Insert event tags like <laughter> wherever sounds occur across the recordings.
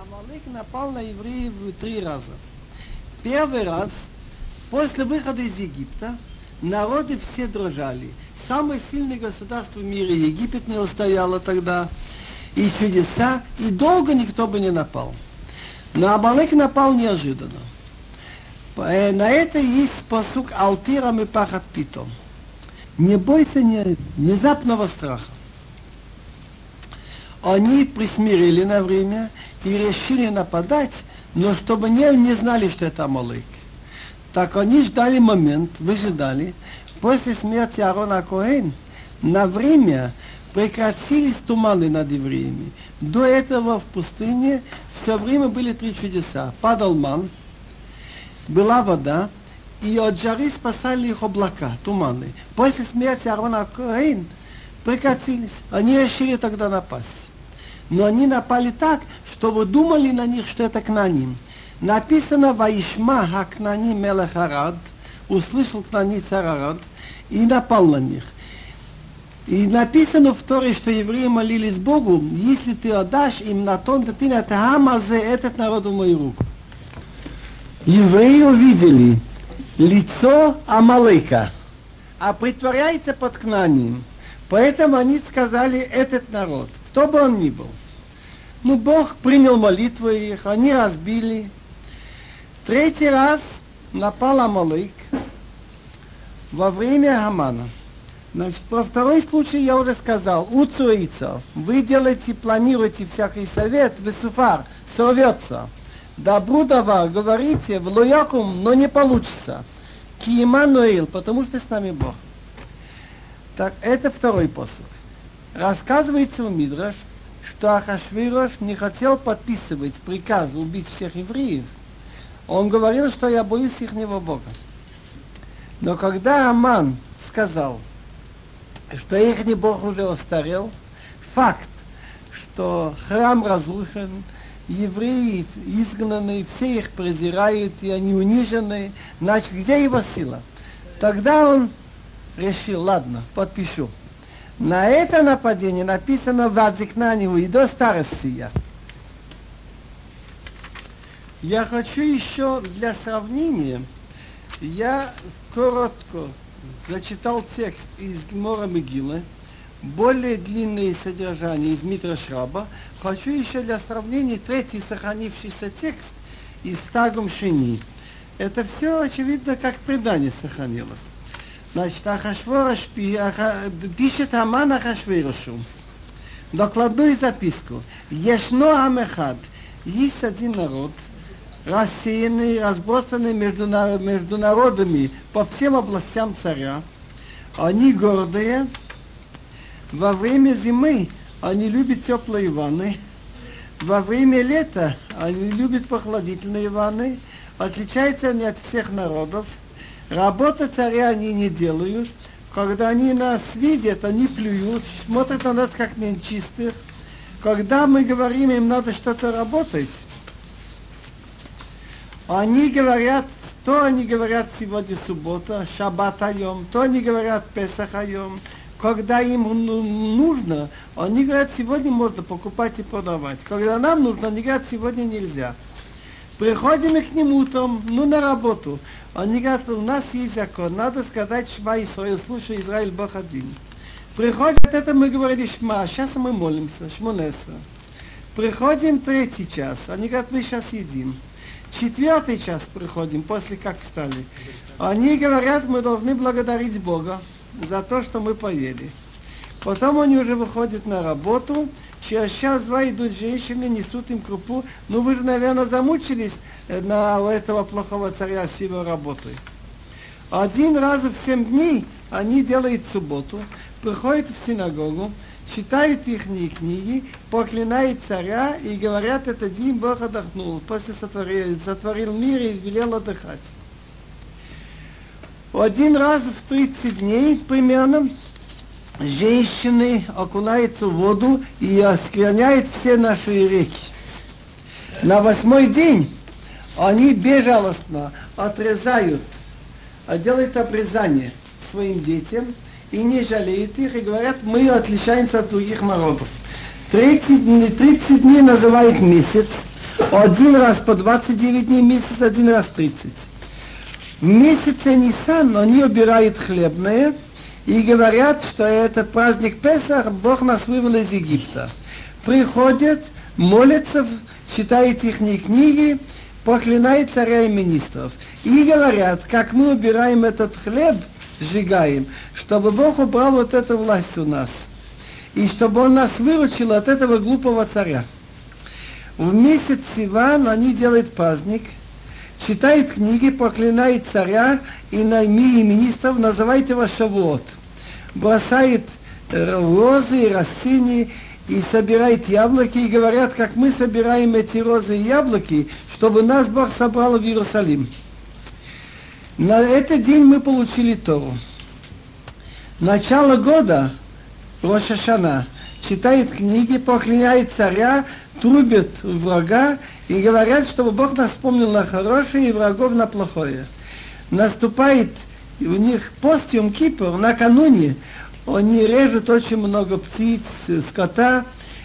Амалек напал на евреев три раза. Первый раз, после выхода из Египта, народы все дрожали. Самое сильное государство в мире Египет не устояло тогда. И чудеса, и долго никто бы не напал. Но Амалек напал неожиданно. Э, на это есть посук Алтирам и Пахат Питом. Не бойся не, внезапного страха. Они присмирили на время и решили нападать, но чтобы не, не знали, что это Амалек. Так они ждали момент, выжидали. После смерти Арона Коэн на время прекратились туманы над евреями. До этого в пустыне все время были три чудеса. Падал ман, была вода, и от жары спасали их облака, туманы. После смерти Арона Коэн прекратились. Они решили тогда напасть. Но они напали так, что вы думали на них, что это Кнаним. Написано «Ваишма Хакнани Мелех Арад», услышал Кнани царь Арад, и напал на них. И написано в Торе, что евреи молились Богу, если ты отдашь им на тон, то ты на Тахамазе этот народ в мою руку. Евреи увидели лицо Амалыка, а притворяется под Кнанием. Поэтому они сказали, этот народ, кто бы он ни был. Ну, Бог принял молитвы их, они разбили. Третий раз напал Амалык во время Хамана. Значит, про второй случай я уже сказал. У Цуица вы делаете, планируете всякий совет, высуфар, сорвется. Добру давар, говорите, в лоякум, но не получится. Ки потому что с нами Бог. Так, это второй посуд. Рассказывается у Мидраш, что Ахашвирош не хотел подписывать приказ убить всех евреев. Он говорил, что я боюсь их Бога. Но когда Аман сказал, что их Бог уже устарел, факт, что храм разрушен, евреи изгнаны, все их презирают, и они унижены, значит, где его сила? Тогда он решил, ладно, подпишу. На это нападение написано в Адзикнанию и до старости я. Я хочу еще для сравнения, я коротко зачитал текст из Гмора Мегилы, более длинное содержание из Митра Шраба. Хочу еще для сравнения третий сохранившийся текст из Тагум Шини. Это все, очевидно, как предание сохранилось. Значит, Ахашворош пишет Аман Ахашворошу. Докладную записку. Ешно Амехад. Есть один народ, рассеянный, разбросанный между, между народами по всем областям царя. Они гордые. Во время зимы они любят теплые ванны. Во время лета они любят похладительные ванны. Отличаются они от всех народов. Работа царя они не делают. Когда они нас видят, они плюют, смотрят на нас как нечистых. Когда мы говорим, им надо что-то работать, они говорят, то они говорят сегодня суббота, шаббат айом, то они говорят песах айом. Когда им ну, нужно, они говорят, сегодня можно покупать и продавать. Когда нам нужно, они говорят, сегодня нельзя. Приходим к ним утром, ну на работу. Они говорят, у нас есть закон, надо сказать Шма Исраил, слушай, Израиль Бог один. Приходят это, мы говорили Шма, сейчас мы молимся, Шмонеса. Приходим третий час, они говорят, мы сейчас едим. Четвертый час приходим, после как встали. Они говорят, мы должны благодарить Бога за то, что мы поели. Потом они уже выходят на работу, через час-два идут женщины, несут им крупу. Ну вы же, наверное, замучились э, на этого плохого царя с его работой. Один раз в семь дней они делают субботу, приходят в синагогу, читают их книги, проклинают царя и говорят, это день Бог отдохнул, после сотворил, сотворил мир и велел отдыхать. Один раз в 30 дней примерно женщины окунаются в воду и оскверняют все наши реки. На восьмой день они безжалостно отрезают, делают обрезание своим детям и не жалеют их, и говорят, мы отличаемся от других народов. 30 дней, 30 дней называют месяц, Один раз по 29 дней месяц, один раз 30. В месяце Нисан они убирают хлебное и говорят, что это праздник Песах, Бог нас вывел из Египта. Приходят, молятся, читают их книги, проклинают царя и министров. И говорят, как мы убираем этот хлеб, сжигаем, чтобы Бог убрал вот эту власть у нас. И чтобы Он нас выручил от этого глупого царя. В месяц Сиван они делают праздник, читают книги, проклинают царя и найми и министров, называют его Шавуот. Бросает розы и растения и собирает яблоки, и говорят, как мы собираем эти розы и яблоки, чтобы нас Бог собрал в Иерусалим. На этот день мы получили Тору. Начало года, Роша Шана, читает книги, проклиняет царя, трубят врага и говорят, чтобы Бог нас вспомнил на хорошее и врагов на плохое. Наступает у них пост Йом Кипр, накануне они режут очень много птиц, скота,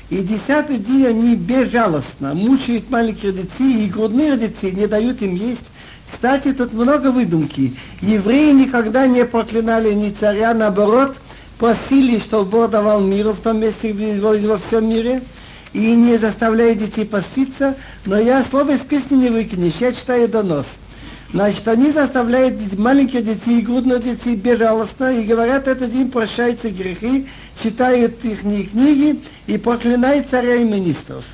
и десятый день они безжалостно мучают маленьких детей и грудных детей, не дают им есть. Кстати, тут много выдумки. Евреи никогда не проклинали ни царя, наоборот, просили, чтобы Бог давал миру в том месте, во всем мире, и не заставляют детей поститься, но я слово из песни не выкинешь, я читаю донос. Значит, они заставляют маленьких детей, грудных детей безжалостно, и говорят, этот день прощаются грехи, читают их книги и проклинают царя и министров.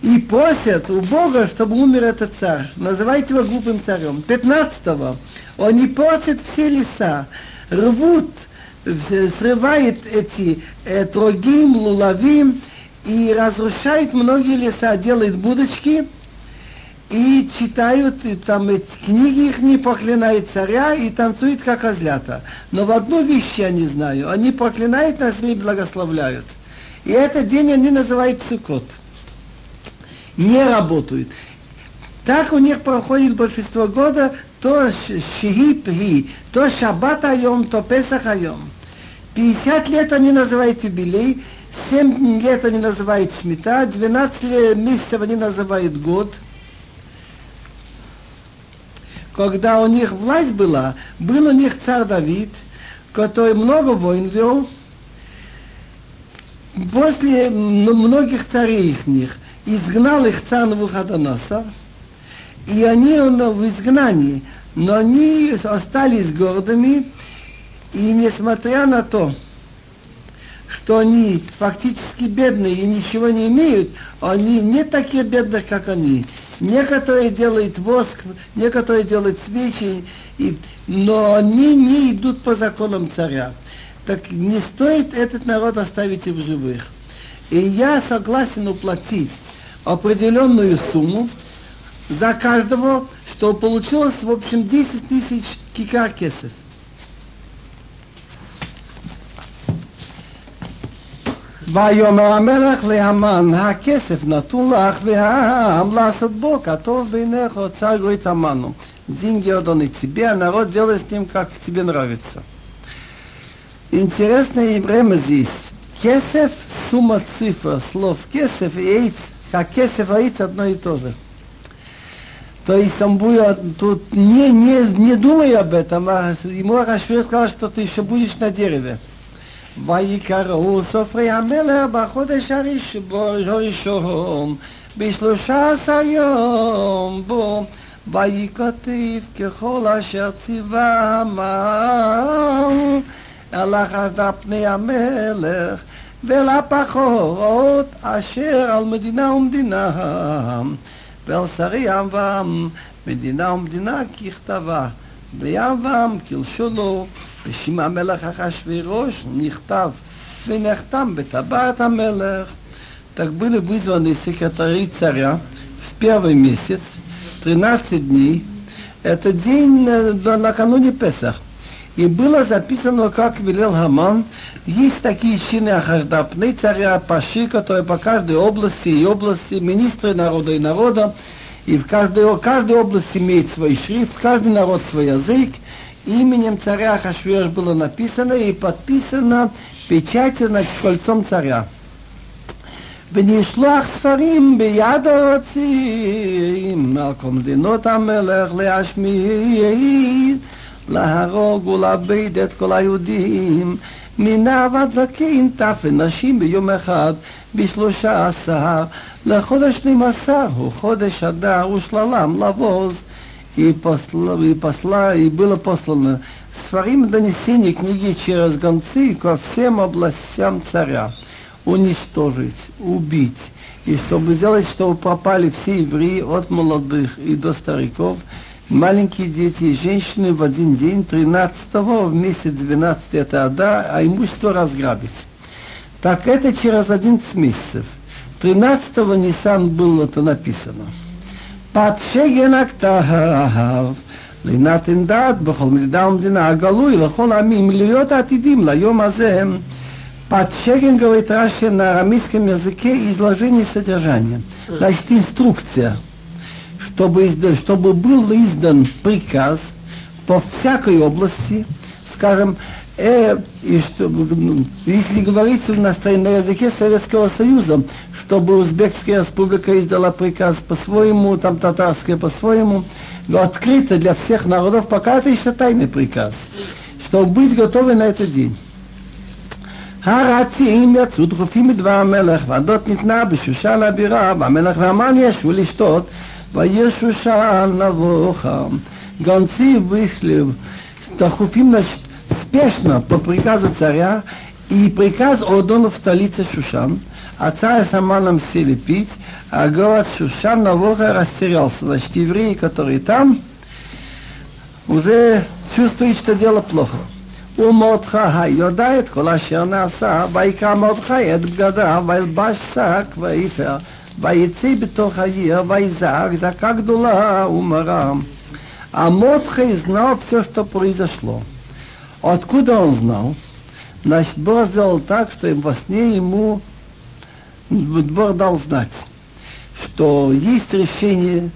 И просят у Бога, чтобы умер этот царь. Называйте его глупым царем. 15-го. Они просят все леса, рвут, срывают эти э, трогим, лулавим и разрушают многие леса, делают будочки, и читают и там эти книги их не проклинают царя и танцуют как козлята. Но в одну вещь я не знаю, они проклинают нас и благословляют. И этот день они называют цукот. Не работают. Так у них проходит большинство года то шихи то шаббат айом, то песах айом. 50 лет они называют юбилей, 7 лет они называют шмита, 12 месяцев они называют год – когда у них власть была, был у них царь Давид, который много войн вел, после многих царей их них, изгнал их царь Навуходоносор, и они в изгнании, но они остались гордыми, и несмотря на то, что они фактически бедные и ничего не имеют, они не такие бедные, как они. Некоторые делают воск, некоторые делают свечи, и, но они не идут по законам царя. Так не стоит этот народ оставить в живых. И я согласен уплатить определенную сумму за каждого, что получилось в общем 10 тысяч кикар ויאמר המלך להמן, הכסף נתון לך והעם לעשות בו כטוב בעיניך, царь говорит Аману, деньги отданы тебе, а народ делает с ним, как тебе нравится. Интересное время здесь. Кесев, сумма цифр, слов кесев и эйц, как кесев и эйц одно и то же. То есть он будет, тут не, не, не думай об этом, а ему Рашвер сказал, что ты еще будешь на дереве. ויקראו סופרי המלך בחודש הראשון, בשלושה עשר יום בו, ויקטיב ככל אשר ציווה המן, הלך עד פני המלך, ולפחות אשר על מדינה ומדינה, ועל שרי עם ועם, מדינה ומדינה ככתבה, ועם ועם כלשונו, בשם המלך אחשוורוש נכתב ונחתם בטבעת המלך. Так были вызваны секретари царя в первый месяц, 13 дней. Это день накануне Песах. И было записано, как велел Хаман, есть такие чины ахардапны царя, паши, которые по каждой области и области, министры народа и народа, и в каждой, каждой области имеет свой шрифт, каждый народ свой язык, именем царя Хашвеш было написано и подписано печатью над кольцом царя. ונשלוח ספרים ביד הרוצים, על כל מדינות המלך להשמיד, להרוג ולאבד את כל היהודים, מנער ועד זקן, טף ונשים ביום אחד, בשלושה עשר, לחודש שנים עשר, הוא חודש אדר ושללם לבוז. И, посла, и, посла, и было послано сфарим донесение книги через гонцы ко всем областям царя уничтожить, убить, и чтобы сделать, чтобы попали все евреи, от молодых и до стариков, маленькие дети и женщины в один день, 13 в месяц 12 это Ада, а имущество разграбить. Так это через 11 месяцев. 13 Нисан было это написано. Под шеген הכתב, לנתן דעת בכל מדינה ומדינה הגלוי לכל העמים להיות עתידים ליום הזה Под Шеген говорит Раши на арамейском языке изложение содержания. Значит, инструкция, чтобы, издан, чтобы был издан приказ по всякой области, скажем, э, и чтобы, ну, если говорится на, на языке Советского Союза, чтобы Узбекская республика издала приказ по-своему, там татарская по-своему, но открыто для всех народов, пока это еще тайный приказ, чтобы быть готовы на этот день. הרצים יצאו דחופים מדבר המלך, והדות ניתנה בשושן הבירה, והמלך והמן ישבו לשתות, ויהיה שושן נבוכה. Гонцы вышли Тахуфим, значит, спешно по приказу царя, и приказ отдан в столице Шушан, а отца Саманом сели пить, а город Шушан Навуха растерялся. Значит, евреи, которые там, уже чувствуют, что дело плохо. У Модхаха Йодает, Кулашерна Аса, Байка Модхает, Гада, Вайлбаш Сак, Ваифер, Вайцы Бетохаир, Вайзак, Зака Гдула, Умарам. А Модхай знал все, что произошло. Откуда он знал? Значит, Бог сделал так, что во сне ему Бог дал знать, что есть решение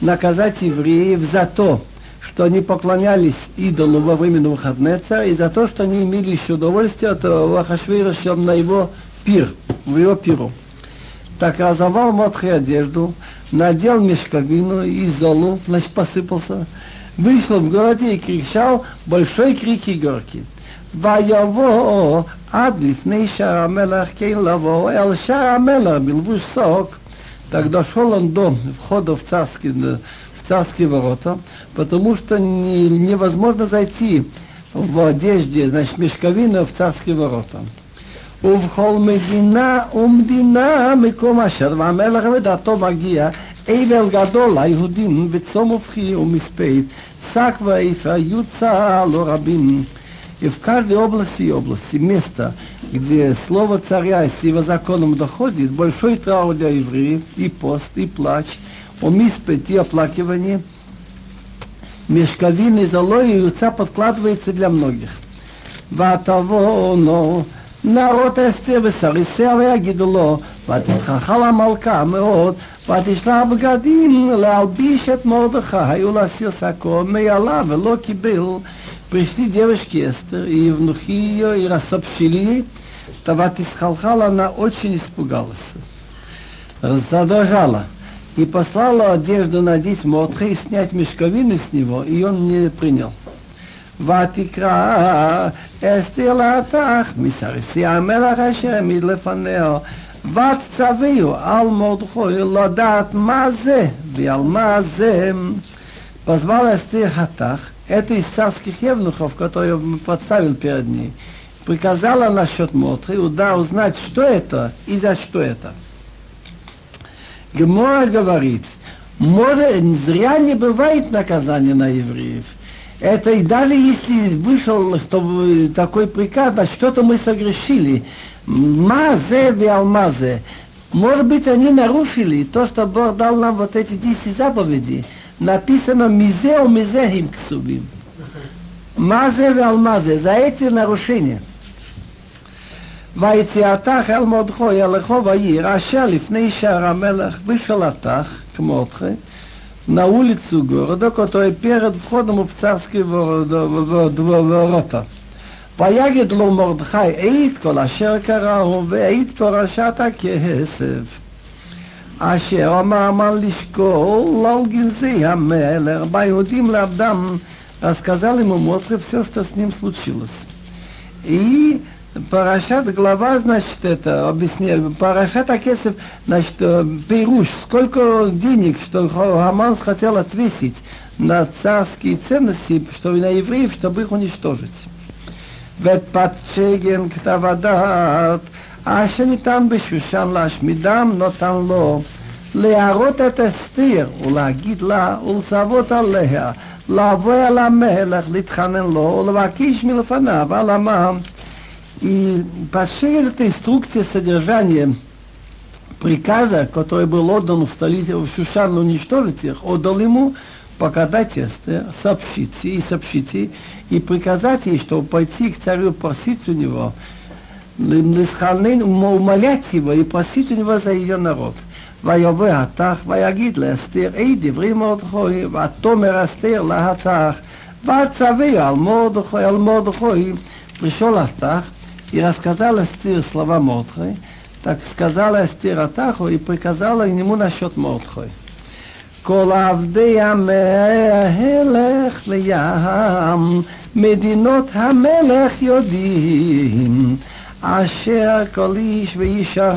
наказать евреев за то, что они поклонялись идолу во время Навуходнеца и за то, что они имели еще удовольствие от Лахашвейраша на его пир, в его пиру. Так разорвал Мотхи одежду, надел мешковину и золу, значит, посыпался, вышел в городе и кричал большой крик и горки. ויבוא עד לפני שער המלך כן לבוא אל שער המלך בלבוש сок. Так дошел он до входа в царский, царские ворота, потому что не, невозможно зайти в одежде, значит, мешковина в царские ворота. ובכל מדינה ומדינה מקום אשר והמלך ודעתו מגיע אבל גדול ליהודים וצום ובכי ומספית שק ואיפה יוצא לא רבים и в каждой области и области место, где слово царя с его законом доходит, большой траур для евреев, и пост, и плач – умиспеть и оплакивание, мешковины золой и яйца подкладывается для многих. ותבואו נערות אסתר וסריסיה ויגידו לו, ותתחחל המלכה מאוד, ותשלח בגדים להלביש את מרדכי ולהסיר שקו מעלה ולא קיבל. Пришли девушки Эстер и внухи ее, и рассопшили, Таватисхалхал, она очень испугалась, задрожала и послала одежду надеть Мотхе и снять мешковины с него, и он не принял. ותקרא אסתר להתך מסרסי המלך אשר העמיד לפניה ותצוויהו על מרדכי לדעת מה זה ועל מה זה. Позвал Эстер Хатах, это из царских евнухов, которые он подставил перед ней. Приказала насчет Мотры, да узнать, что это и за что это. Гемора говорит, может, зря не бывает наказания на евреев. Это и даже если вышел чтобы такой приказ, значит, что-то мы согрешили. Мазе и алмазе. Может быть, они нарушили то, что Бог дал нам вот эти десять заповедей. napisano מזה או מזה הם כתובים. מה זה ועל מה זה? זה העצם הראשיני. ויציאתך אל מרדכו ילכו ויעיר, אשר לפני שער המלך בשלתך, כמותך, נעול לצוגו, רדוק אותו הפרד ופחוד ומופצרסקי ואורותה. ויגד לו מרדכי, אית כל אשר קראו, ואית פורשת כסף. אשר אמר המן לשקול על גנזי המלך, ביהודים לעבדם, рассказал ему Мотры все, что с ним случилось. И Парашат, глава, значит, это объясняет, Парашат Акесов, значит, Пейруш, сколько денег, что Хаман хотел отвесить на царские ценности, что на евреев, чтобы их уничтожить. ותפצ'גן כתב הדעת, אשר ניתן בשושן להשמידם, נתן לו להראות את אסתר ולהגיד לה ולצוות עליה, לבוא אל המלך, להתחנן לו ולבקש מלפניו על עמם. И пошли эта инструкция содержания приказа, который был отдан в столице, в Шушан уничтожить их, отдал ему показать Эстер, сообщить и сообщить ей, и приказать ей, чтобы пойти к царю просить у него, умолять его и просить у него за ее народ. ויבוא התח ויגיד לאסתר, אי דברי מרדכי, ותאמר אסתר להתח, וצווה על מרדכי, על מרדכי, пришел Астах и рассказал Эстер слова Мордхой, так сказала Эстер Атаху и приказала ему насчет Мордхой. כל עבדי המלך לים, מדינות המלך יודעים, אשר כל איש ואישה,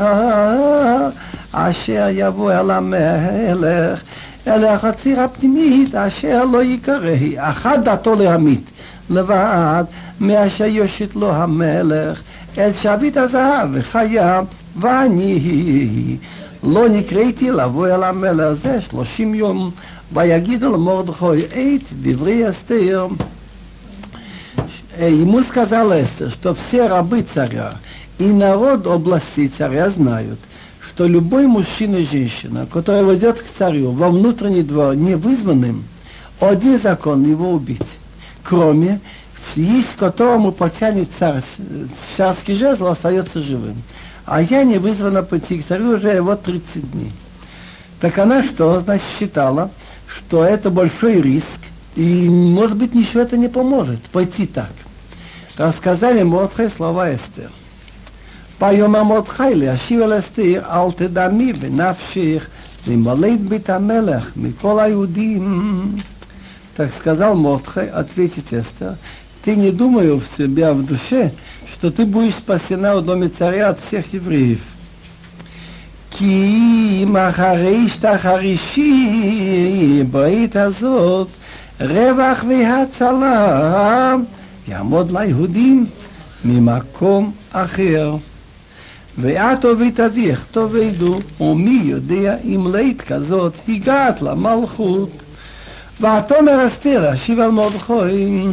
אשר יבוא אל המלך, אל החציר הפנימית, אשר לא יקרא, אחת דתו להמית, לבד, מאשר יושיט לו המלך, את שביט הזהב וחיה, ואני לא נקראתי לבוא אל המלך הזה שלושים יום, ויגידו למרדכי את דברי אסתר. Ему сказал Эстер, что все рабы царя и народ области царя знают, что любой мужчина и женщина, который войдет к царю во внутренний двор невызванным, один закон его убить, кроме есть которому потянет царь царский жезл, остается живым а я не вызвана пойти к царю уже вот 30 дней. Так она что, значит, считала, что это большой риск, и, может быть, ничего это не поможет, пойти так Рассказали Мордхай слова Эстер. ביום מרדכי להשיב אל אסתר, אל תדמי בנפשך למלא בית המלך מכל היהודים. Так сказал Мордхай, ответить Эстер, ты не думай в себя в душе, что ты будешь спасена в доме царя от всех евреев. כי אם אחרי שתחרישי ברית הזאת רווח והצלה יעמוד ליהודים ממקום אחר. ואת ובית אביך תאבדו, ומי יודע אם לית כזאת הגעת למלכות. ותאמר אסתר, אשיב על מרדכי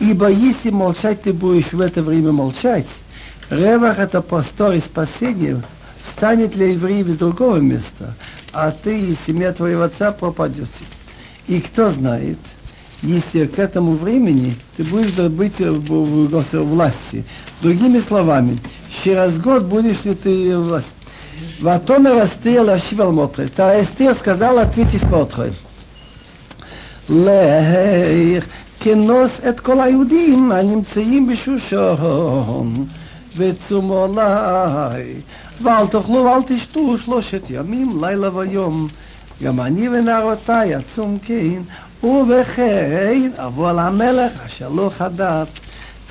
Ибо если молчать ты будешь в это время молчать, ревах это простор и спасение станет для евреев из другого места, а ты и семья твоего отца пропадете. И кто знает, если к этому времени ты будешь быть в, в, в власти. Другими словами, через год будешь ли ты власть. ותאמר אסתר להשיב על מותרי. אסתר сказала ответить מותרי. לך כנוס את כל היהודים הנמצאים בשושון, וצומו עליי, ואל תאכלו ואל תשתו שלושת ימים, לילה ויום. גם אני ונערותיי עצום כן, ובכן אבוא על המלך אשר לא חדת.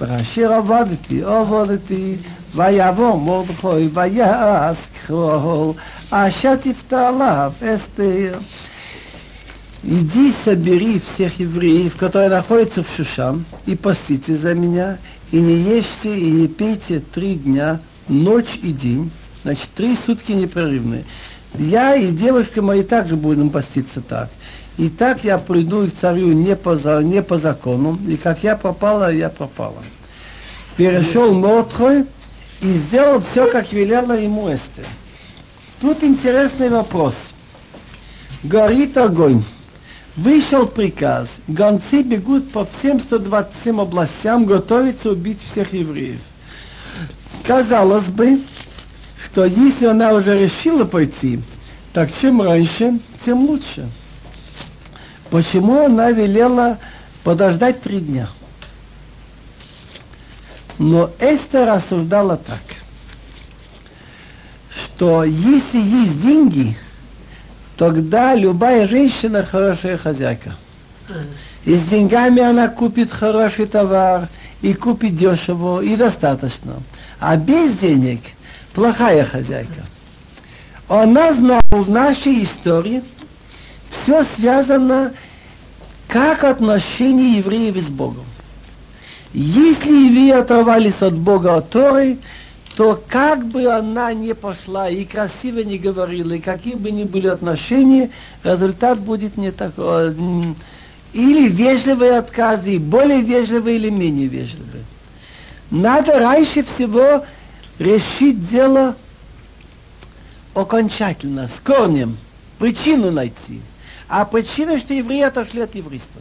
וכאשר עבדתי, עבדתי, ויבוא מרדכי, ויעש ככל, אשר תפתר עליו אסתר. иди собери всех евреев, которые находятся в Шушан, и постите за меня, и не ешьте, и не пейте три дня, ночь и день, значит, три сутки непрерывные. Я и девушка мои также будем поститься так. И так я приду к царю не по, не по закону, и как я пропала, я пропала. Перешел Мотрой и сделал все, как велела ему Эстер. Тут интересный вопрос. Горит огонь. Вышел приказ, гонцы бегут по всем 127 областям, готовятся убить всех евреев. Казалось бы, что если она уже решила пойти, так чем раньше, тем лучше. Почему она велела подождать три дня? Но Эстер рассуждала так, что если есть деньги, тогда любая женщина хорошая хозяйка. И с деньгами она купит хороший товар, и купит дешево, и достаточно. А без денег плохая хозяйка. Она знала в нашей истории, все связано как отношение евреев с Богом. Если евреи оторвались от Бога, от Торы, то как бы она ни пошла и красиво не говорила, и какие бы ни были отношения, результат будет не такой. Или вежливые отказы, более вежливые или менее вежливые. Надо раньше всего решить дело окончательно, с корнем, причину найти. А причина, что евреи отошли от еврейства.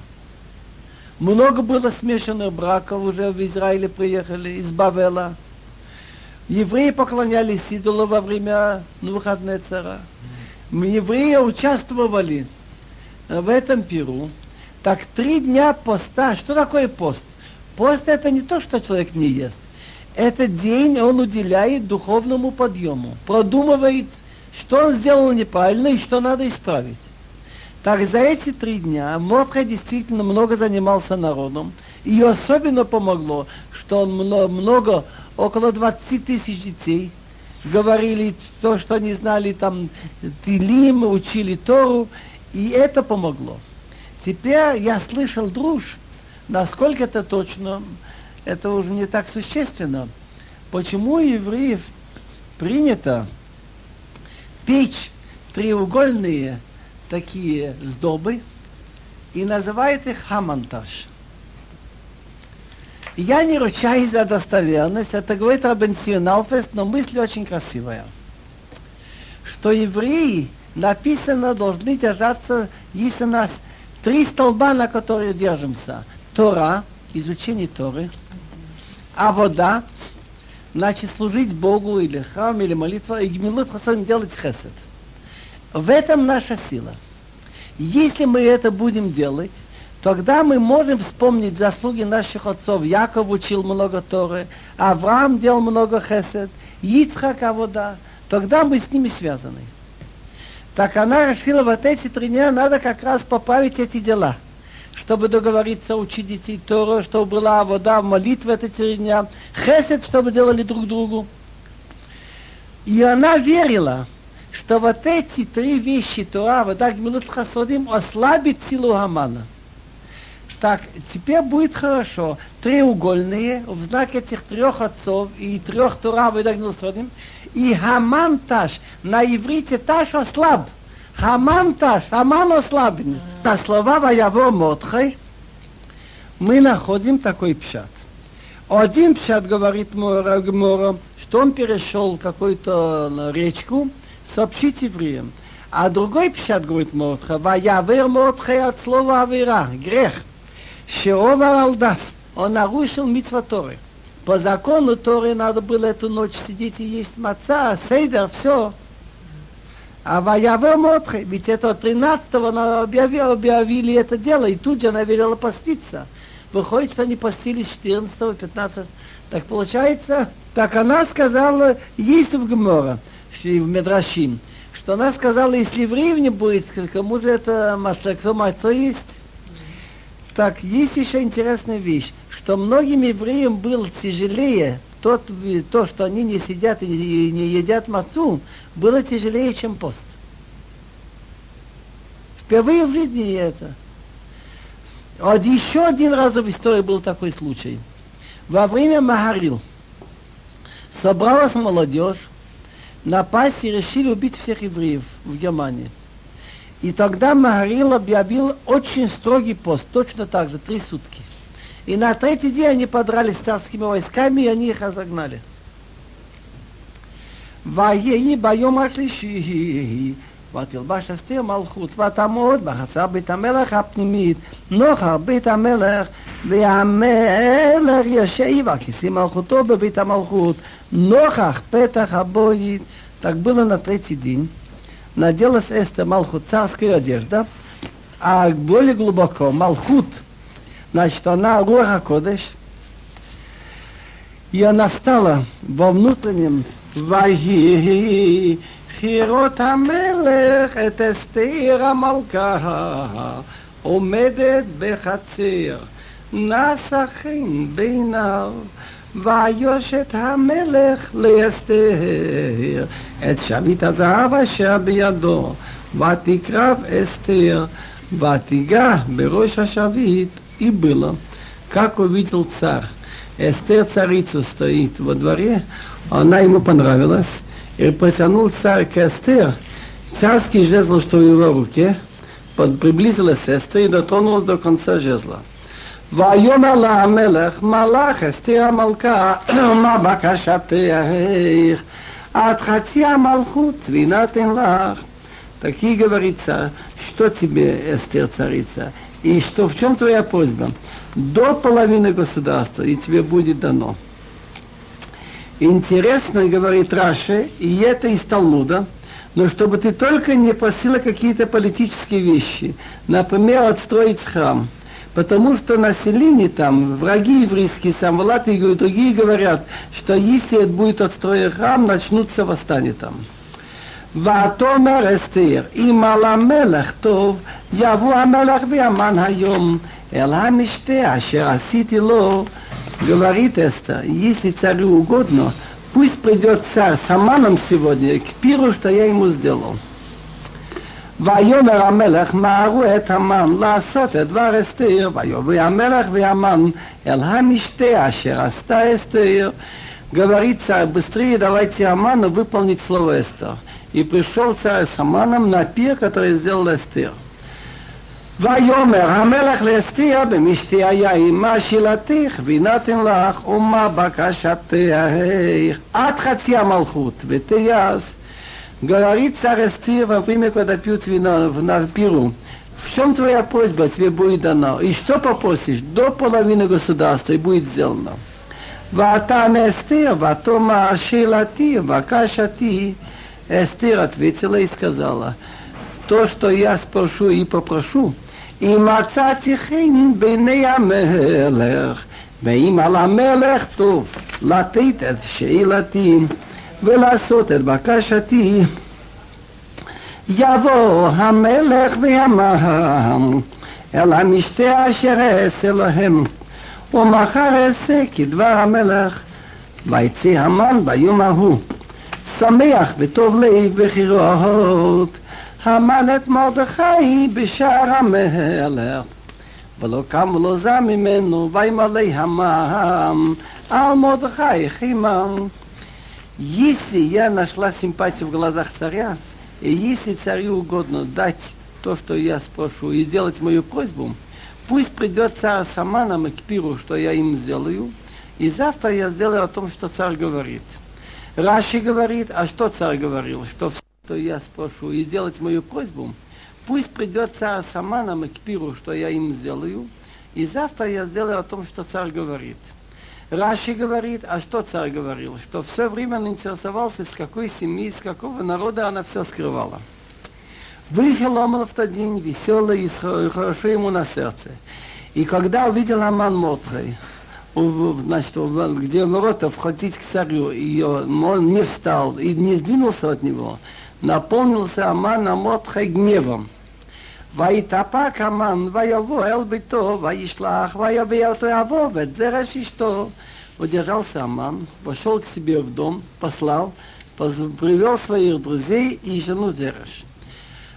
Много было смешанных браков уже в Израиле приехали из Бавела. Евреи поклонялись идолу во время выходной цара. Евреи участвовали в этом пиру. Так три дня поста. Что такое пост? Пост это не то, что человек не ест. Этот день он уделяет духовному подъему. Продумывает, что он сделал неправильно и что надо исправить. Так за эти три дня Мордхай действительно много занимался народом. И особенно помогло, что он много, много около 20 тысяч детей говорили то, что они знали, там, Тилим, учили Тору, и это помогло. Теперь я слышал друж, насколько это точно, это уже не так существенно. Почему евреев принято печь треугольные такие сдобы и называет их хамантаж. Я не ручаюсь за достоверность, это говорит Рабен Сионалфест, но мысль очень красивая. Что евреи, написано, должны держаться, есть у нас три столба, на которые держимся. Тора, изучение Торы, а вода, значит, служить Богу или храм, или молитва, и гмилут хасан делать хесед. В этом наша сила. Если мы это будем делать, тогда мы можем вспомнить заслуги наших отцов. Яков учил много Торы, Авраам делал много хесед, Ицхак Авода. Тогда мы с ними связаны. Так она решила, вот эти три дня надо как раз поправить эти дела. Чтобы договориться учить детей Тору, чтобы была вода, молитва эти три дня, хесед, чтобы делали друг другу. И она верила, что вот эти три вещи Тора, вода, гмилут хасодим, ослабит силу Хамана. Так, теперь будет хорошо. Треугольные, в знак этих трех отцов и трех Тора, вода, гмилут хасодим, и Хаман таш, на иврите таш ослаб. Хаман таш, Хаман ослабен. На слова Ваяво Мотхай мы находим такой пшат. Один пшат говорит Мора, что он перешел какую-то речку, сообщить евреям. А другой пшат говорит Мордха, ваявер Мордха от слова авера, грех. Шеова алдас, он нарушил митцва Торы. По закону Торы надо было эту ночь сидеть и есть маца, сейдер, все. А Ваявер Мордха, ведь это 13-го она объявили, объявили это дело, и тут же она велела поститься. Выходит, что они постились 14 15 Так получается, так она сказала, есть в Гмора в Медрашим, что она сказала, если евреев не будет, кому же это масло, кто масло есть? Так, есть еще интересная вещь, что многим евреям было тяжелее тот, то, что они не сидят и не едят мацу, было тяжелее, чем пост. Впервые в жизни это. Вот еще один раз в истории был такой случай. Во время Магарил собралась молодежь, напасть и решили убить всех евреев в Германии. И тогда Магарил объявил очень строгий пост, точно так же, три сутки. И на третий день они подрались с царскими войсками, и они их разогнали. ויהי ביום השלישי, ותלבש אסתר מלכות, ותעמוד בחצר בית המלך הפנימית, נוכח בית המלך, והמלך ישב על כיסא מלכותו בבית המלכות, נוכח פתח הבוית, Так было на третий день. Наделась Эстер Малхут царская одежда, а более глубоко Малхут, значит, она Руха Кодеш, И она встала во внутреннем ויהי חירות המלך את אסתר המלכה עומדת בחצר נשא חן בעיניו ויושת המלך לאסתר את שביט הזהב אשר בידו ותקרב אסתר ותיגע בראש השביט и было, как увидел царь. Эстер царица стоит во дворе, она ему понравилась, и протянул царь к Эстер царский жезл, что в его руке, под, приблизилась Эстер и дотронулась до конца жезла. ויאמר לה המלך, מלאך אסתר המלכה, מה בקשתך? от חצי המלכות ונתן לך. Такие говорит царь, что тебе, Эстер, царица, и что в чем твоя просьба? До половины государства, и тебе будет дано. Интересно, говорит Раши, и это из Талмуда, но чтобы ты только не просила какие-то политические вещи, например, отстроить храм. Потому что население там, враги еврейские, Самвалат и другие говорят, что если это будет отстроен храм, начнутся восстания там. ותאמר אסתר, אם על המלך טוב, יבוא המלך ויאמן היום אל המשתה אשר עשיתי לו. Говорит Эстер, если царю угодно, пусть придет царь с Аманом сегодня к пиру, что я ему сделал. ויאמר המלך מהרו את המן לעשות את דבר אסתר, ויבוא המלך והמן אל המשתה אשר עשתה אסתר. Говорит царь, быстрее давайте Аману выполнить слово Эстер. И пришел царь с Аманом на пир, который сделал Эстер. ויאמר המלך לאסתר במשתי היין מה שאלתך ונתן לך ומה בקשתך עד חצי המלכות ותיעש Говорит царь Эстер во время, когда пьют вино на пиру, в чем твоя просьба, тебе будет дано. И что попросишь, до половины государства и будет сделано. ועתן אסתר, ותאמר שאלתי ובקשתי. Эстер ответила и сказала, то, что я спрошу и попрошу, и מצאתי חן בעיני המלך, ואם על המלך טוב לתת את שאלתי ולעשות את בקשתי, יבוא המלך ויאמר אל המשתה אשר אעשה להם, ומחר אעשה כדבר המלך. ויצא המן ביום ההוא, שמח וטוב לב וחירות, המן את מרדכי בשער המלך. ולא קם ולא זע ממנו, וימלא המן על מרדכי חימם. Если я нашла симпатию в глазах царя, и если царю угодно дать то, что я спрошу, и сделать мою просьбу, пусть придет царь с Аманом и к что я им сделаю, и завтра я сделаю о том, что царь говорит. Раши говорит, а что царь говорил? Что все, что я спрошу, и сделать мою просьбу, пусть придет царь с Аманом и к что я им сделаю, и завтра я сделаю о том, что царь говорит. Раши говорит, а что царь говорил? Что все время он интересовался, с какой семьи, с какого народа она все скрывала. Вышел Аман в тот день веселый и хорошо ему на сердце. И когда увидел Аман Мотрей, значит, где ворота входить к царю, и он не встал и не сдвинулся от него, наполнился Аман Мотрей гневом. ויתאפק המן, ויבוא אל ביתו, וישלח, ויביא אותו יבוא, ואת זרש אשתו. Удержался Аман, пошел к себе в дом, послал, привел своих друзей и жену Зереш.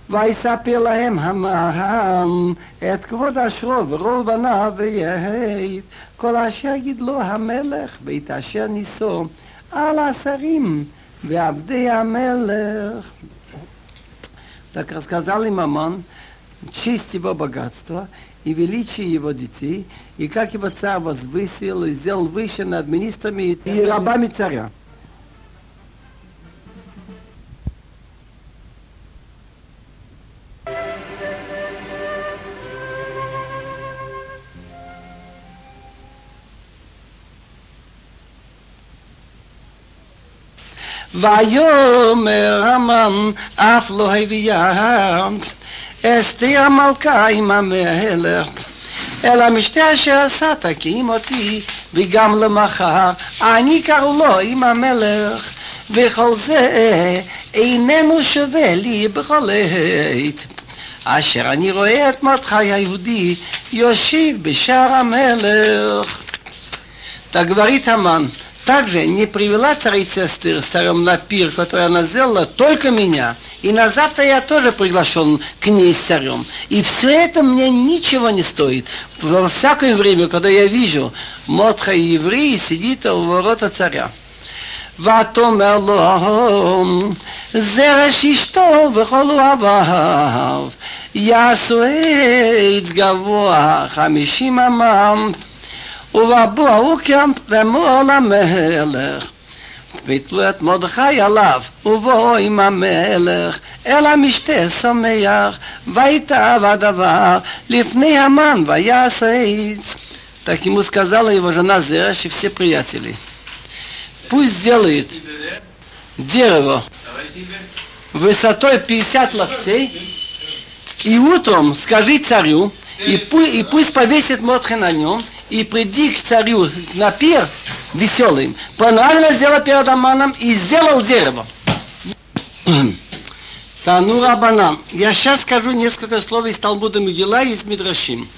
ויספר להם המן את כבוד אשרו ורוב בניו ויהית כל אשר גידלו המלך ואת אשר ניסו על השרים ועבדי המלך. Так рассказал им Аман, честь его богатства и величие его детей, и как его царь возвысил и сделал выше над министрами и рабами царя. ויאמר המן אף לא הביאה אסתי המלכה עם המלך, אל המשתה שעשה תקים אותי, וגם למחר, אני קראו לו עם המלך, וכל זה איננו שווה לי בכל עת. אשר אני רואה את מרדכי היהודי יושיב בשער המלך. תגברית המן также не привела царица Эстер с царем на пир, который она сделала, только меня. И на завтра я тоже приглашен к ней с царем. И все это мне ничего не стоит. Во всякое время, когда я вижу, Мотха еврей сидит у ворота царя. ותאמר לו, זרש אשתו וכל אוהביו, יעשו עץ גבוה חמישים אמם, ובאו קם ואמרו למלך, ויתלו את מרדכי עליו, ובואו עם המלך, אל המשתה שמח, ויתאב הדבר לפני המן ויעשה עץ. Так ему сказала его жена Зераш и все приятели. Пусть сделает дерево высотой 50 локтей, и утром скажи царю, и, пусть, и пусть повесит Мотха на нем, и приди к царю на пир веселым. Понравилось сделал перед Аманом и сделал дерево. <clears throat> Тану Рабанан. Я сейчас скажу несколько слов из Талмуда Мегила и из Мидрашим.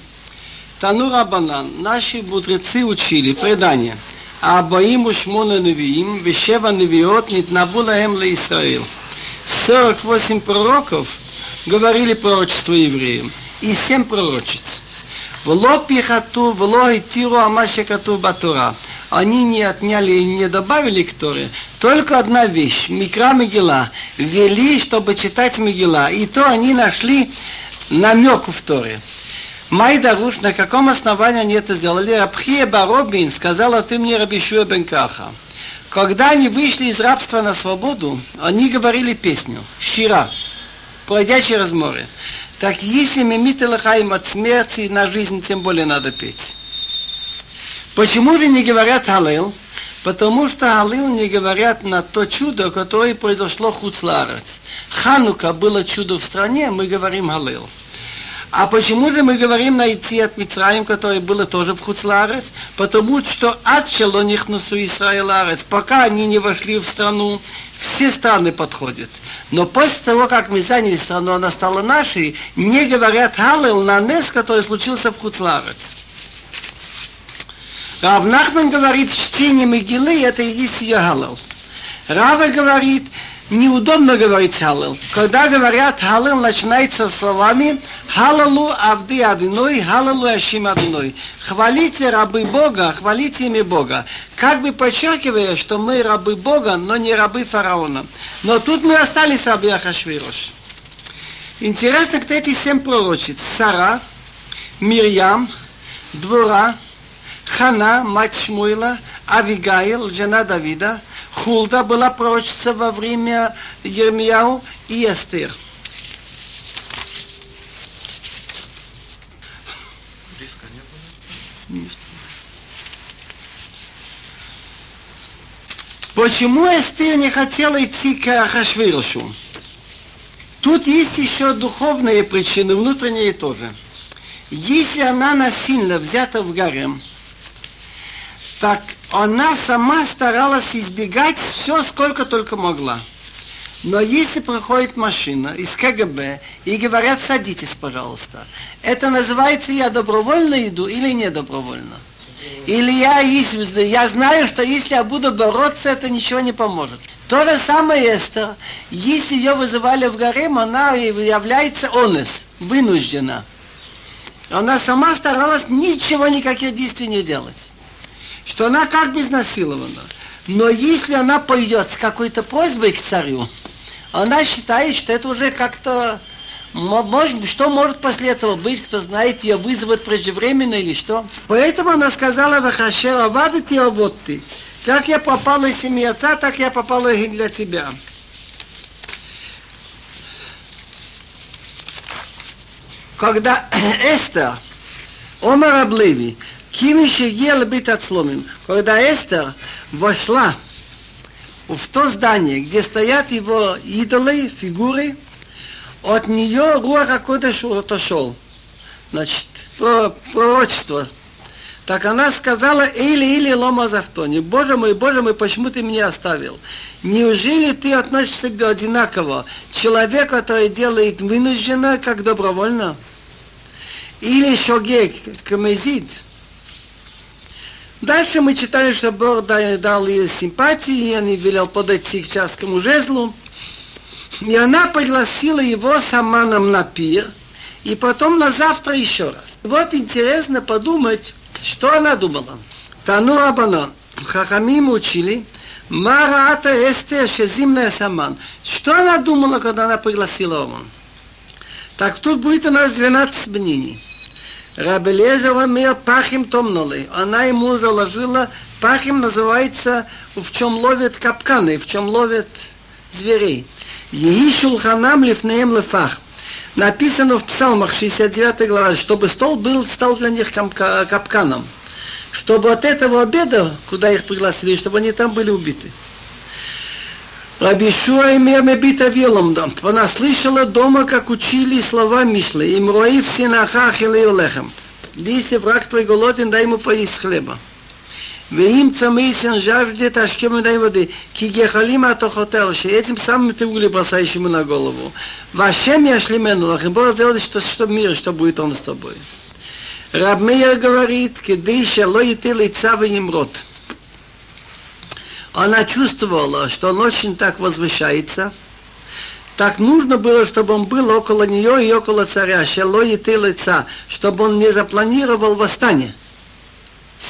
Тану Рабанан. Наши мудрецы учили предание. Абаим ушмона невиим, вешева невиот нитнабула эмла Исраил. 48 пророков говорили пророчество евреям и 7 пророчеств. Вло пихату, вло и тиру амашекату батура. Они не отняли и не добавили к Торе. Только одна вещь. Микра Мегила. Вели, чтобы читать Мегила. И то они нашли намек в Торе. Май Даруш, на каком основании они это сделали? Рабхия Баробин сказала, ты мне Рабишуя бен Каха. Когда они вышли из рабства на свободу, они говорили песню, Шира, плодячие разморы. Так если мимит им от смерти на жизнь, тем более надо петь. Почему же не говорят Халил? Потому что Халил не говорят на то чудо, которое произошло Хуцларец. Ханука было чудо в стране, мы говорим Халил. А почему же мы говорим найти от Мицраим, которое было тоже в Хуцларец? Потому что от Шелонихнусу Исраиларец, пока они не вошли в страну, все страны подходят. Но после того, как мы заняли страну, она стала нашей, не говорят Халил на Нес, который случился в Хуцларец. Рав Нахман говорит, чтение Мегилы это и есть ее Халил. Рава говорит, неудобно говорить Халил. Когда говорят Халил, начинается словами Халалу Авди Адиной, Халалу Ашим Адиной. Хвалите рабы Бога, хвалите имя Бога. Как бы подчеркивая, что мы рабы Бога, но не рабы фараона. Но тут мы остались рабы Ахашвирош. Интересно, кто эти семь пророчиц. Сара, Мирьям, Двора, Хана, мать Шмуила, Авигаил, жена Давида, Хулда была пророчица во время Ермияу и Эстер. Почему Эстер не хотела идти к Ахашвирошу? Тут есть еще духовные причины, внутренние тоже. Если она насильно взята в гарем, так она сама старалась избегать все, сколько только могла. Но если проходит машина из КГБ и говорят, садитесь, пожалуйста, это называется я добровольно иду или не добровольно? Или я, я знаю, что если я буду бороться, это ничего не поможет. То же самое Эстер, если ее вызывали в гарем, она является онес, вынуждена. Она сама старалась ничего, никаких действий не делать что она как бы изнасилована. Но если она пойдет с какой-то просьбой к царю, она считает, что это уже как-то... Может, что может после этого быть, кто знает, ее вызовут преждевременно или что. Поэтому она сказала Вахашера, вады а вот ты. Как я попала из семьи отца, так я попала и для тебя. Когда <clears throat> Эстер, Омар Аблеви, Кими ел бит отсломим. Когда Эстер вошла в то здание, где стоят его идолы, фигуры, от нее Руах Акодыш отошел. Значит, пророчество. Так она сказала, Эйли, Эйли, лома завтони, Боже мой, Боже мой, почему ты меня оставил? Неужели ты относишься к себе одинаково? Человек, который делает вынужденно, как добровольно? Или шогек, камезит? Дальше мы читаем, что Бог дал ей симпатии, и он велел подойти к царскому жезлу. И она пригласила его с Аманом на пир, и потом на завтра еще раз. Вот интересно подумать, что она думала. Тану Рабанан. Хахамим учили, Мараата Эстер Шезимная Саман. Что она думала, когда она пригласила Оман? Так тут будет у нас 12 мнений. Рабелезер Ламир Пахим Томнули. Она ему заложила, Пахим называется, в чем ловят капканы, в чем ловят зверей. Ей шулханам лифнеем лефах. Написано в Псалмах 69 глава, чтобы стол был, стал для них капканом. Чтобы от этого обеда, куда их пригласили, чтобы они там были убиты. Рабишуа имер мебита вилом дом. Она слышала дома, как учили слова Мишлы. Им роив синаха хилею лехем. Если враг твой голоден, дай ему поесть хлеба. ואם צמאיסן жаждет ашкем дай воды, ки гехалим атохотел, что этим самым ты угли бросаешь ему на голову. Вашем я шлимену, лах, и Бог сделает, что, что мир, что будет он с тобой. Раб Мейер говорит, кедей шело идти лица им рот. Она чувствовала, что он очень так возвышается. Так нужно было, чтобы он был около нее и около царя, шело и ты лица, чтобы он не запланировал восстание.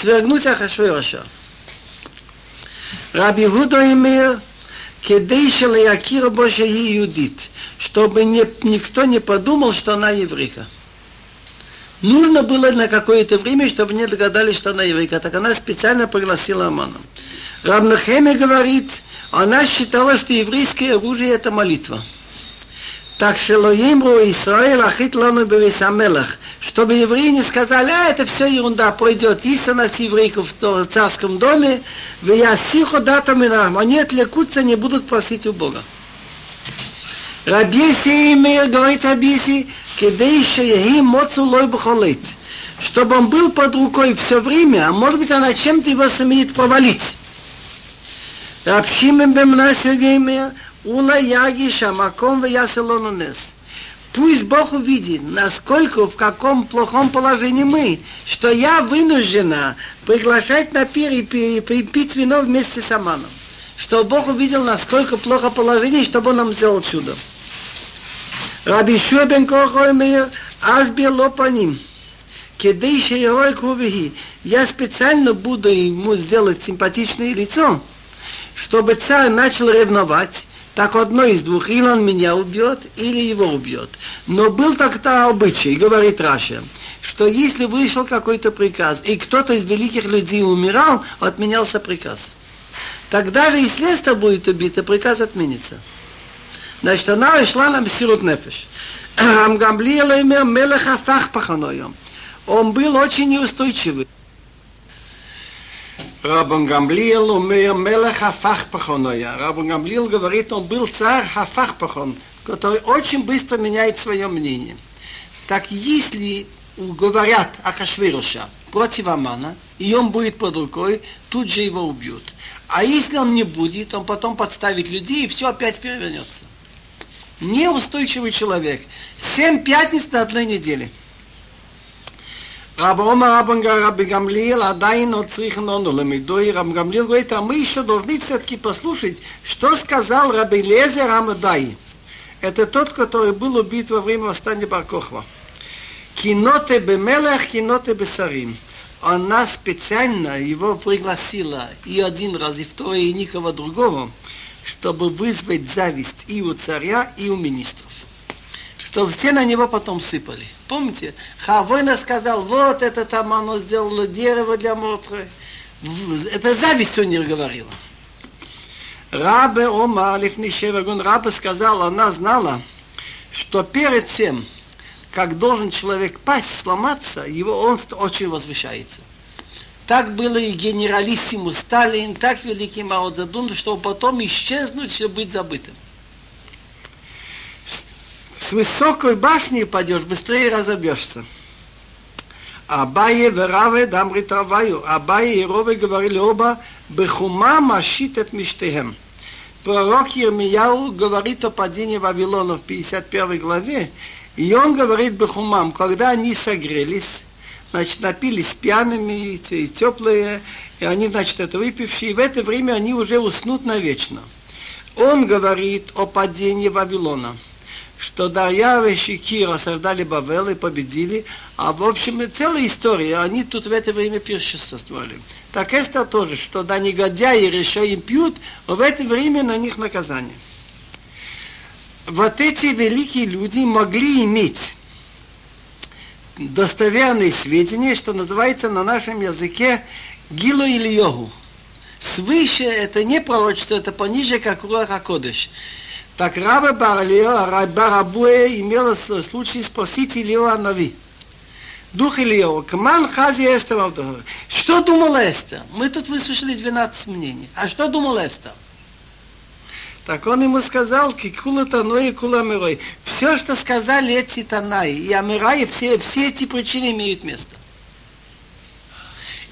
Свергнуть Ахашвироша. Раби Гудо имеет кедей якира Боже и юдит, чтобы не, никто не подумал, что она еврейка. Нужно было на какое-то время, чтобы не догадались, что она еврейка. Так она специально пригласила Амана. Рамнахеме говорит, она считала, что еврейское оружие это молитва. Так что Имру Исраил Ахит Лану Бевисамелах, чтобы евреи не сказали, а это все ерунда, пройдет истина с еврейков в царском доме, в Ясихо датами нам, они отвлекутся, не будут просить у Бога. Рабиси Имер говорит Рабиси, кедей шеяхи моцу лой бхолит, чтобы он был под рукой все время, а может быть она чем-то его сумеет повалить. Рабшимен бемна Сергей Ула яги шамаком в нес. Пусть Бог увидит, насколько, в каком плохом положении мы, что я вынуждена приглашать на пир и пить вино вместе с Аманом. Что Бог увидел, насколько плохо положение, чтобы он нам сделал чудо. Раби Шубен Кохоймер, Азбир Лопаним. Кедей Шейрой Кувихи. Я специально буду ему сделать симпатичное лицо, чтобы царь начал ревновать, так одно из двух, или он меня убьет, или его убьет. Но был так-то обычай, говорит Раша, что если вышел какой-то приказ, и кто-то из великих людей умирал, отменялся приказ. Тогда же и следствие будет убито, приказ отменится. Значит, она шла на Мсирут Нефеш. Амгамблиела имя Мелеха Фахпаханоем. Он был очень неустойчивый. Рабан Гамлиел умея мелех Афахпахоноя. Рабан Гамлиел говорит, он был царь Хафахпахон, который очень быстро меняет свое мнение. Так если говорят Ахашвируша против Амана, и он будет под рукой, тут же его убьют. А если он не будет, он потом подставит людей, и все опять перевернется. Неустойчивый человек. Семь пятниц на одной неделе. Раб Омар Рабан Раби Гамлиел עדיין עוד צריכים לנו למדוי, רב גמליאל говорит, а мы еще должны все-таки послушать, что сказал Раби Лезер Амадай. Это тот, который был убит во время восстания Баркохва. Киноте бемелех, киноте бесарим. Она специально его пригласила и один раз, и второй, и никого другого, чтобы вызвать зависть и у царя, и у министров чтобы все на него потом сыпали. Помните? Хавойна сказал, вот это там оно сделало дерево для Мотры. Это зависть у них говорила. Рабе Омар Лифнишевагун, Рабе сказал, она знала, что перед тем, как должен человек пасть, сломаться, его он очень возвышается. Так было и генералиссимус Сталин, так великий Мао Цзэдун, чтобы потом исчезнуть, чтобы быть забытым с высокой башни падешь, быстрее разобьешься. Абае Вераве Дамри Таваю. Абае и Рове говорили оба, Бехума машитет миштехем. Пророк Ермияу говорит о падении Вавилона в 51 главе, и он говорит Бехумам, когда они согрелись, значит, напились пьяными и теплые, и они, значит, это выпившие, и в это время они уже уснут навечно. Он говорит о падении Вавилона – что Дарьявыш и Кира создали Бавел и победили, а в общем целая история, они тут в это время пиршествовали. Так Эстер тоже, что да негодяи решаем пьют, а в это время на них наказание. Вот эти великие люди могли иметь достоверные сведения, что называется на нашем языке Гило или Йогу. Свыше это не пророчество, это пониже, как Руаха Кодыш. Так Баралео, Барабуэ имел случай спросить Илио Нави. Дух Ильева, Каман Хази Эстер Что думал Эстер? Мы тут выслушали 12 мнений. А что думал Эстер? Так он ему сказал, кикула таной и кула мирой. Все, что сказали эти танаи и амираи, все, все эти причины имеют место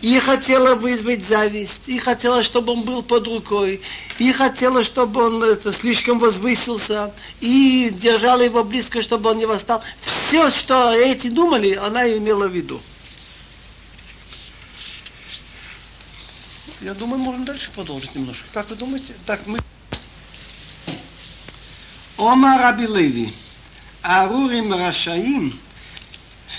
и хотела вызвать зависть, и хотела, чтобы он был под рукой, и хотела, чтобы он это, слишком возвысился, и держала его близко, чтобы он не восстал. Все, что эти думали, она имела в виду. Я думаю, можно дальше продолжить немножко. Как вы думаете? Так, мы... Омар Абилеви, Арурим Рашаим,